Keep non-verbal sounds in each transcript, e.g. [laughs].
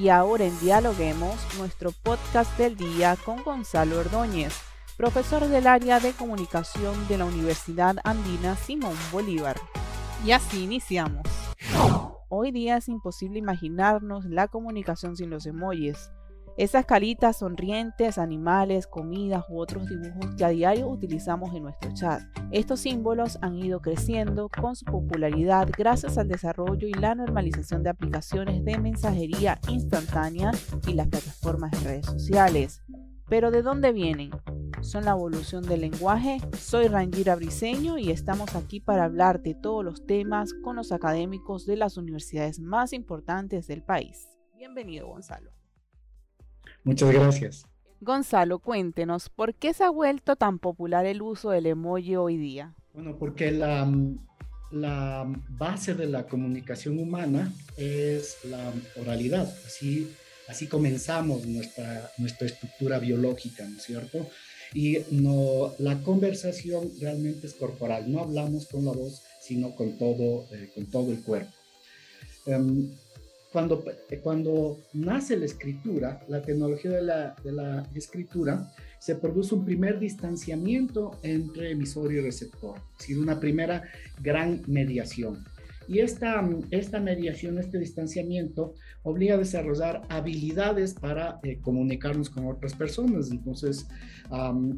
Y ahora en Dialoguemos, nuestro podcast del día con Gonzalo Ordóñez, profesor del área de comunicación de la Universidad Andina Simón Bolívar. Y así iniciamos. Hoy día es imposible imaginarnos la comunicación sin los emojis esas caritas sonrientes, animales, comidas u otros dibujos que a diario utilizamos en nuestro chat. Estos símbolos han ido creciendo con su popularidad gracias al desarrollo y la normalización de aplicaciones de mensajería instantánea y las plataformas de redes sociales. Pero ¿de dónde vienen? ¿Son la evolución del lenguaje? Soy Rangira Briseño y estamos aquí para hablar de todos los temas con los académicos de las universidades más importantes del país. Bienvenido, Gonzalo. Muchas gracias. Gonzalo, cuéntenos, ¿por qué se ha vuelto tan popular el uso del emoji hoy día? Bueno, porque la, la base de la comunicación humana es la oralidad. Así, así comenzamos nuestra, nuestra estructura biológica, ¿no es cierto? Y no, la conversación realmente es corporal, no hablamos con la voz, sino con todo, eh, con todo el cuerpo. Em, cuando, eh, cuando nace la escritura, la tecnología de la, de la escritura, se produce un primer distanciamiento entre emisor y receptor, es decir, una primera gran mediación. Y esta, esta mediación, este distanciamiento, obliga a desarrollar habilidades para eh, comunicarnos con otras personas. Entonces,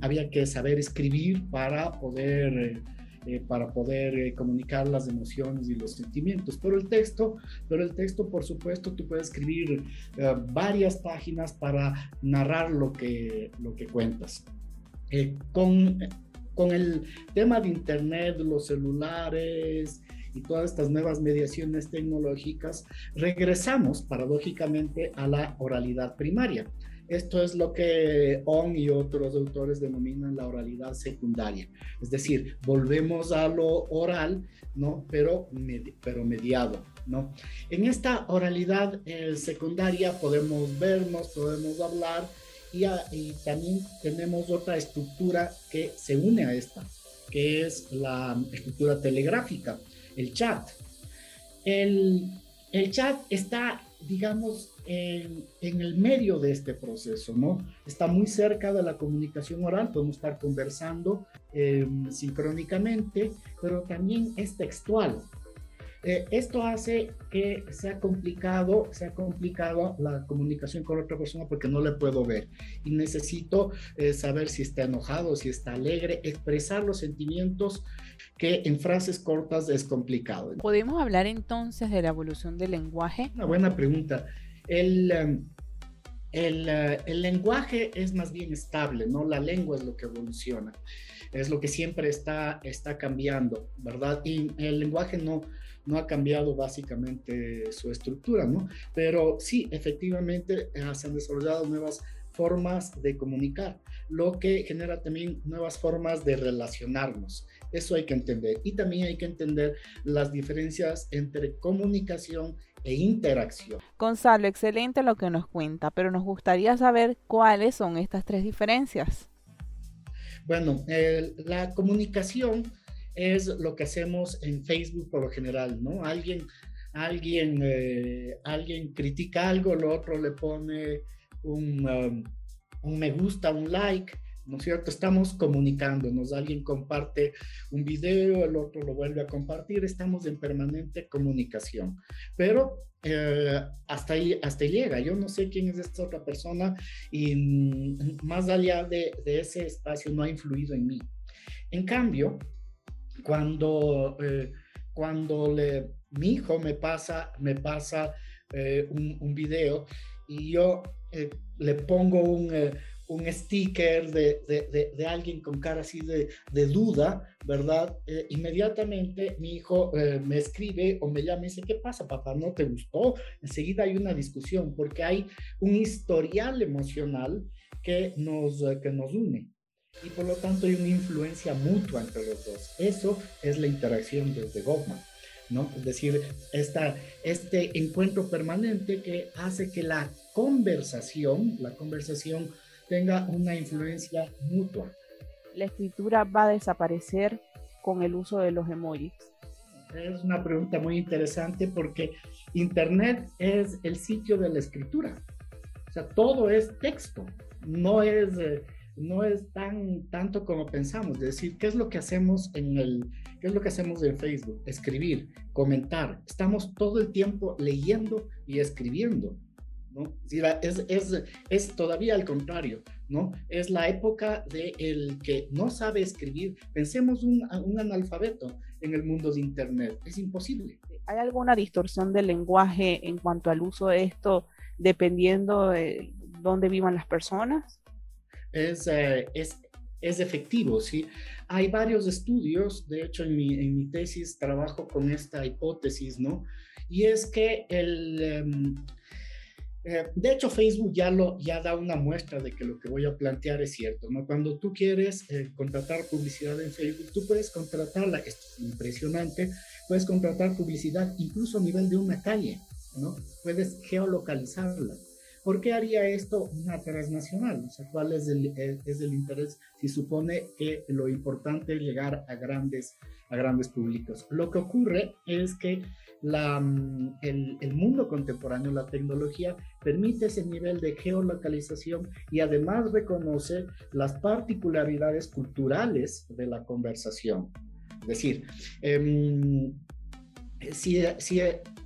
había que saber escribir para poder... Eh, eh, para poder eh, comunicar las emociones y los sentimientos. Pero el texto, pero el texto, por supuesto, tú puedes escribir eh, varias páginas para narrar lo que, lo que cuentas. con, con el tema de Internet, los celulares, y todas estas nuevas mediaciones tecnológicas, regresamos paradójicamente a la oralidad primaria. Esto es lo que On y otros autores denominan la oralidad secundaria. Es decir, volvemos a lo oral, ¿no? Pero, pero mediado, ¿no? En esta oralidad eh, secundaria podemos vernos, podemos hablar y, y también tenemos otra estructura que se une a esta, que es la estructura telegráfica, el chat. El, el chat está, digamos, en, el medio de este proceso, ¿no? Está muy cerca de la comunicación oral, podemos estar conversando eh, sincrónicamente, pero también es textual. Eh, esto hace que sea complicado, sea complicado la comunicación con otra persona porque no le puedo ver y necesito eh, saber si está enojado, si está alegre, expresar los sentimientos que en frases cortas es complicado. ¿Podemos hablar entonces de la evolución del lenguaje? Una buena pregunta. El, em, el, eh, el, lenguaje es más bien estable, ¿no? La lengua es lo que evoluciona, es lo que siempre está, está cambiando, ¿verdad? Y el lenguaje no, no ha cambiado básicamente su estructura, ¿no? Pero sí, efectivamente eh, se han desarrollado nuevas formas de comunicar, lo que genera también nuevas formas de relacionarnos. Eso hay que entender. Y también hay que entender las diferencias entre comunicación e interacción. Gonzalo, excelente lo que nos cuenta, pero nos gustaría saber cuáles son estas tres diferencias. Bueno, la comunicación es lo que hacemos en Facebook por lo general, ¿no? Alguien, alguien, eh, alguien critica algo, el otro le pone un, um, un me gusta, un like, ¿no es cierto? Estamos comunicándonos, alguien comparte un video, el otro lo vuelve a compartir, estamos en permanente comunicación, pero eh, hasta, ahí, hasta llega, yo no sé quién es esta otra persona y mm, más allá de, ese espacio no ha influido en mí. En cambio, cuando, eh, cuando le, mi hijo me pasa, me pasa eh, un, un, video y yo le pongo un un sticker de, alguien con cara así de, duda, ¿verdad? Eh, inmediatamente mi hijo eh, me escribe o me llama y dice, ¿qué pasa, papá? ¿No te gustó? Enseguida hay una discusión porque hay un historial emocional que nos, que nos une. Y por lo tanto hay una influencia mutua entre los dos. Eso es la interacción desde Goffman. ¿No? Es decir, esta, este encuentro permanente que hace que la conversación, la conversación tenga una influencia mutua. La escritura va a desaparecer con el uso de los emojis. Es una pregunta muy interesante porque Internet es el sitio de la escritura. O sea, todo es texto, no es, eh, no es tan tanto como pensamos. Es decir, ¿qué es lo que hacemos en el, qué es lo que hacemos en Facebook? Escribir, comentar. Estamos todo el tiempo leyendo y escribiendo. ¿no? Es, es, es, todavía al contrario, ¿no? Es la época de el que no sabe escribir. Pensemos un, un analfabeto en el mundo de Internet. Es imposible. ¿Hay alguna distorsión del lenguaje en cuanto al uso de esto dependiendo de dónde vivan las personas? Es, eh, es, es efectivo, ¿sí? Hay varios estudios, de hecho en mi, en mi tesis trabajo con esta hipótesis, ¿no? Y es que el... Em, eh, de hecho, Facebook ya, lo, ya da una muestra de que lo que voy a plantear es cierto. ¿no? Cuando tú quieres eh, contratar publicidad en Facebook, tú puedes contratarla, esto es impresionante, puedes contratar publicidad incluso a nivel de una calle, ¿no? Puedes geolocalizarla. ¿Por qué haría esto una transnacional? O sea, ¿cuál es el, eh, es el interés si supone que lo importante es llegar a grandes, a grandes públicos? Lo que ocurre es que la, mm, el, el, mundo contemporáneo, la tecnología, permite ese nivel de geolocalización y además reconoce las particularidades culturales de la conversación. Es decir, eh, si, si,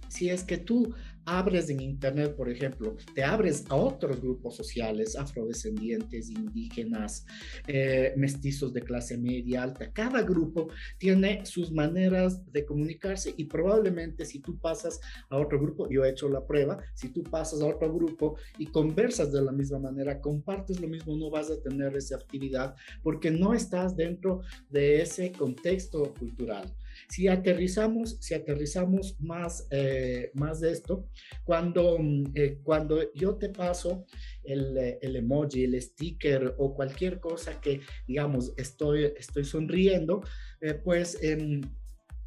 si es que tú abres en Internet, por ejemplo, te abres a otros grupos sociales, afrodescendientes, indígenas, eh, mestizos de clase media alta. Cada grupo tiene sus maneras de comunicarse y probablemente si tú pasas a otro grupo, yo he hecho la prueba, si tú pasas a otro grupo y conversas de la misma manera, compartes lo mismo, no vas a tener esa actividad porque no estás dentro de ese contexto cultural. Si aterrizamos, si aterrizamos más, eh, más de esto, cuando, eh, cuando yo te paso el, eh, el, emoji, el sticker o cualquier cosa que, digamos, estoy, estoy sonriendo, pues em,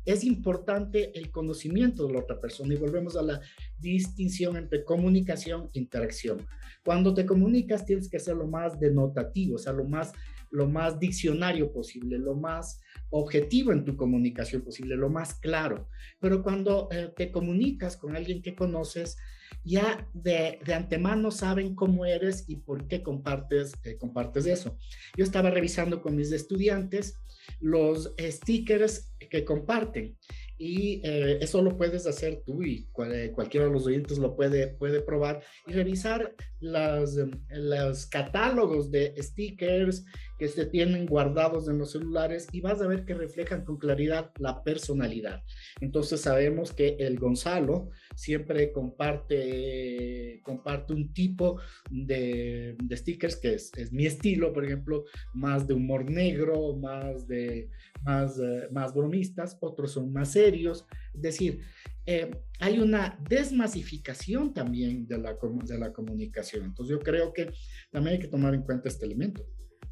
es importante el conocimiento de la otra persona y volvemos a la distinción entre comunicación e interacción. Cuando te comunicas tienes que ser lo más denotativo, o sea, lo más, lo más diccionario posible, lo más objetivo en tu comunicación posible, lo más claro. Pero cuando eh, te comunicas con alguien que conoces, ya de, de, antemano saben cómo eres y por qué compartes, eh, compartes eso. Yo estaba revisando con mis estudiantes los stickers que comparten y eh, eso lo puedes hacer tú y cualquiera de los oyentes lo puede, puede probar y revisar los catálogos de stickers que se tienen guardados en los celulares y vas a ver que reflejan con claridad la personalidad. Entonces sabemos que el Gonzalo siempre comparte, comparte un tipo de, de stickers que es, es, mi estilo, por ejemplo, más de humor negro, más, de, más, eh, más bromistas, otros son más serios. Es decir, eh, hay una desmasificación también de la, de la comunicación. Entonces yo creo que también hay que tomar en cuenta este elemento.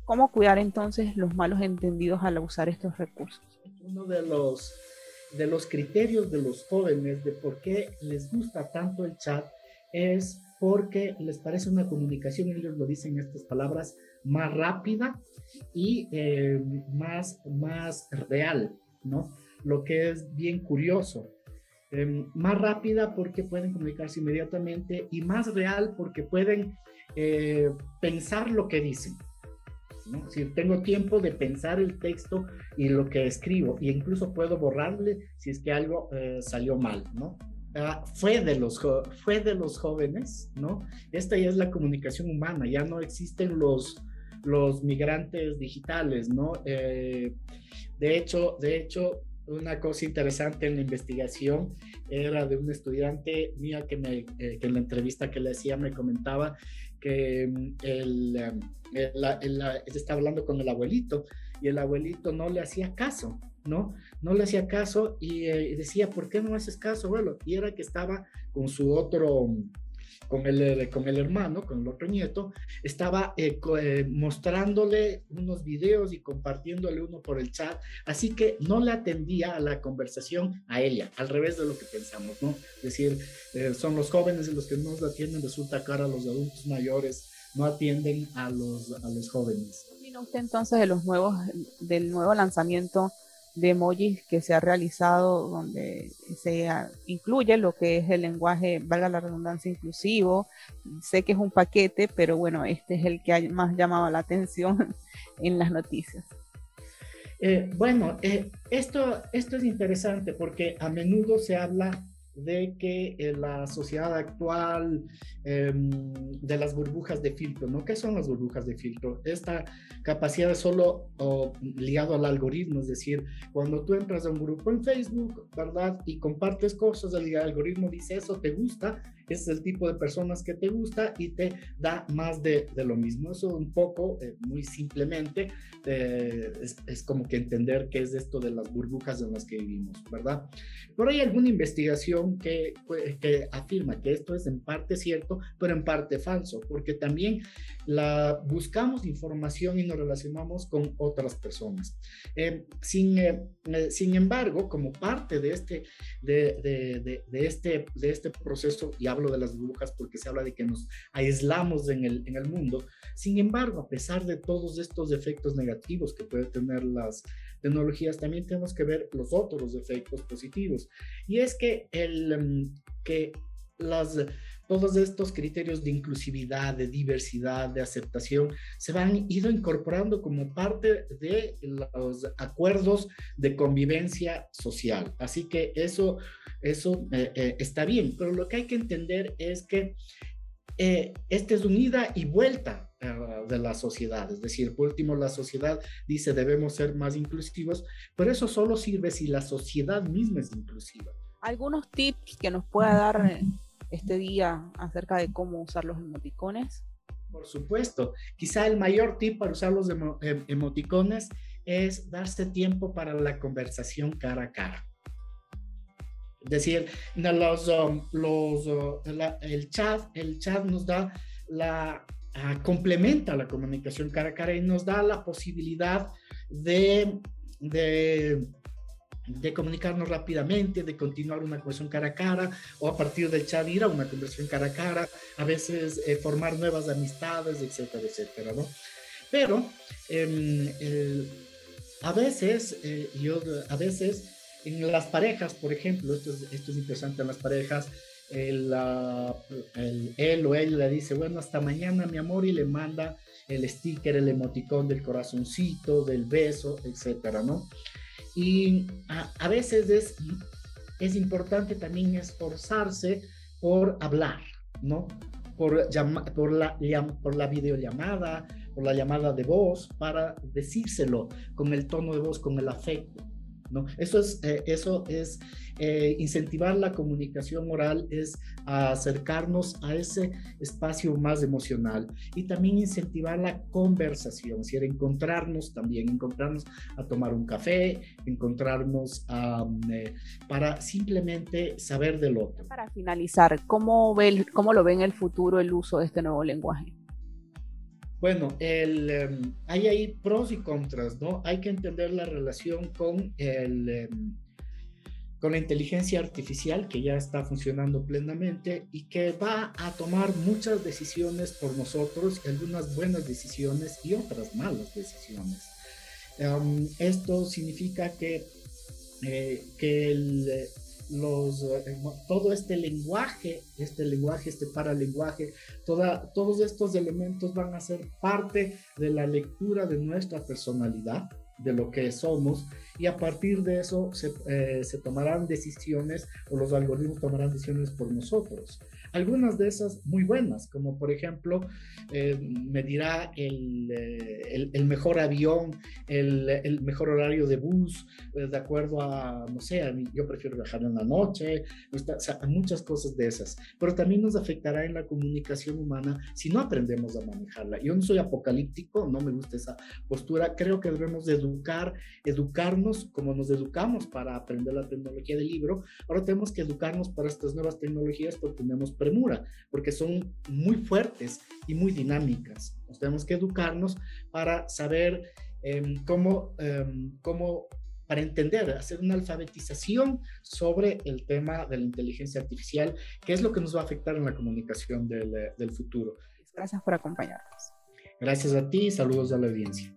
¿Cómo cuidar entonces los malos entendidos al usar estos recursos? Uno de los, de los criterios de los jóvenes de por qué les gusta tanto el chat es porque les parece una comunicación, ellos lo dicen estas palabras, más rápida y eh, más, más real, ¿no? Lo que es bien curioso. Eh, más rápida porque pueden comunicarse inmediatamente y más real porque pueden eh, pensar lo que dicen. Si tengo tiempo de pensar el texto y lo que escribo, e incluso puedo borrarle si es que algo eh, salió mal, ¿no? Ah, fue, de los fue de los jóvenes, ¿no? Esta ya es la comunicación humana, ya no existen los, los migrantes digitales, ¿no? Eh, de hecho, de hecho, una cosa interesante en la investigación era de un estudiante mía que, me, eh, que en la entrevista que le hacía me comentaba que mm, él, estaba hablando con el abuelito y el abuelito no le hacía caso, ¿no? No le hacía caso y, y eh, decía, ¿por qué no haces caso, abuelo? Y era que estaba con su otro con el, eh, con el hermano, con el otro nieto, estaba eh, eh, mostrándole unos videos y compartiéndole uno por el chat, así que no le atendía a la conversación a ella, al revés de lo que pensamos, ¿no? Es decir, son los jóvenes los que nos atienden, resulta cara a los adultos mayores no atienden a los, a los jóvenes. ¿Qué usted entonces de los nuevos, del nuevo lanzamiento de emojis que se ha realizado donde se incluye lo que es el lenguaje, valga la redundancia, inclusivo. Sé que es un paquete, pero bueno, este es el que ha más llamado la atención [laughs] en las noticias. Eh, bueno, eh, esto, esto es interesante porque a menudo se habla de que eh, la sociedad actual, em, de las burbujas de filtro, ¿no? ¿Qué son las burbujas de filtro? Esta capacidad de solo ligado al algoritmo, es decir, cuando tú entras a un grupo en Facebook, ¿verdad? Y compartes cosas, el algoritmo dice eso, te gusta, es el tipo de personas que te gusta y te da más de, de lo mismo. Eso un poco, eh, muy simplemente, eh, es, es, como que entender qué es esto de las burbujas en las que vivimos, ¿verdad? Pero hay alguna investigación que, que afirma que esto es en parte cierto, pero en parte falso, porque también la, buscamos información y nos relacionamos con otras personas. Eh, sin, sin embargo, como parte de este, de, de, de, este, de este proceso, y hablo de las burbujas porque se habla de que nos aislamos en el, en el mundo. Sin embargo, a pesar de todos estos efectos negativos que pueden tener las tecnologías, también tenemos que ver los otros efectos positivos. Y es que, el, em, que las, todos estos criterios de inclusividad, de diversidad, de aceptación, se van ido incorporando como parte de los acuerdos de convivencia social. Así que eso, eso eh, eh, está bien, pero lo que hay que entender es que eh, esta es unida y vuelta de la sociedad. Es decir, por último, la sociedad dice debemos ser más inclusivos, pero eso solo sirve si la sociedad misma es inclusiva. ¿Algunos tips que nos pueda dar este día acerca de cómo usar los emoticones? Por supuesto. Quizá el mayor tip para usar los em, emoticones es darse tiempo para la conversación cara a cara. Decir, los, um, los, uh, el, chat, el chat nos da la, uh, complementa la comunicación cara a cara y nos da la posibilidad de, de de comunicarnos rápidamente, de continuar una conversación cara a cara, o a partir del chat ir a una conversación cara a cara, a veces eh, formar nuevas amistades, etcétera, etcétera, ¿no? Pero em, a veces, eh, yo, a veces en las parejas, por ejemplo, esto es, esto es interesante en las parejas, el, el, él o ella le dice, bueno, hasta mañana, mi amor, y le manda el sticker, el emoticón del corazoncito, del beso, etcétera, ¿no? Y a, veces es, es importante también esforzarse por hablar, ¿no? Por, por, la, por la videollamada, por la llamada de voz, para decírselo con el tono de voz, con el afecto. ¿No? Eso es, eh, eso es eh, incentivar la comunicación oral, es acercarnos a ese espacio más emocional y también incentivar la conversación, es decir, encontrarnos también, encontrarnos a tomar un café, encontrarnos eh, para simplemente saber del otro. Para finalizar, ¿cómo, ve, ¿cómo lo ve en el futuro el uso de este nuevo lenguaje? Bueno, em, hay ahí pros y contras, ¿no? Hay que entender la relación con, el, em, con la inteligencia artificial que ya está funcionando plenamente y que va a tomar muchas decisiones por nosotros, algunas buenas decisiones y otras malas decisiones. Em, esto significa que, eh, que el, los, eh, todo este lenguaje, este lenguaje, este paralenguaje, toda, todos estos elementos van a ser parte de la lectura de nuestra personalidad, de lo que somos, y a partir de eso se, eh, se tomarán decisiones o los algoritmos tomarán decisiones por nosotros. Algunas de esas muy buenas, como por ejemplo, eh, me dirá el, eh, el, mejor avión, el, el, mejor horario de bus, eh, de acuerdo a, no sé, yo prefiero viajar en la noche, o sea, muchas cosas de esas. Pero también nos afectará en la comunicación humana si no aprendemos a manejarla. Yo no soy apocalíptico, no me gusta esa postura, creo que debemos educar, educarnos como nos educamos para aprender la tecnología del libro, ahora tenemos que educarnos para estas nuevas tecnologías porque tenemos premura, porque son muy fuertes y muy dinámicas. tenemos que educarnos para saber em, cómo, em, cómo, para entender, hacer una alfabetización sobre el tema de la inteligencia artificial, que es lo que nos va a afectar en la comunicación del, del futuro. Gracias por acompañarnos. Gracias a ti y saludos a la audiencia.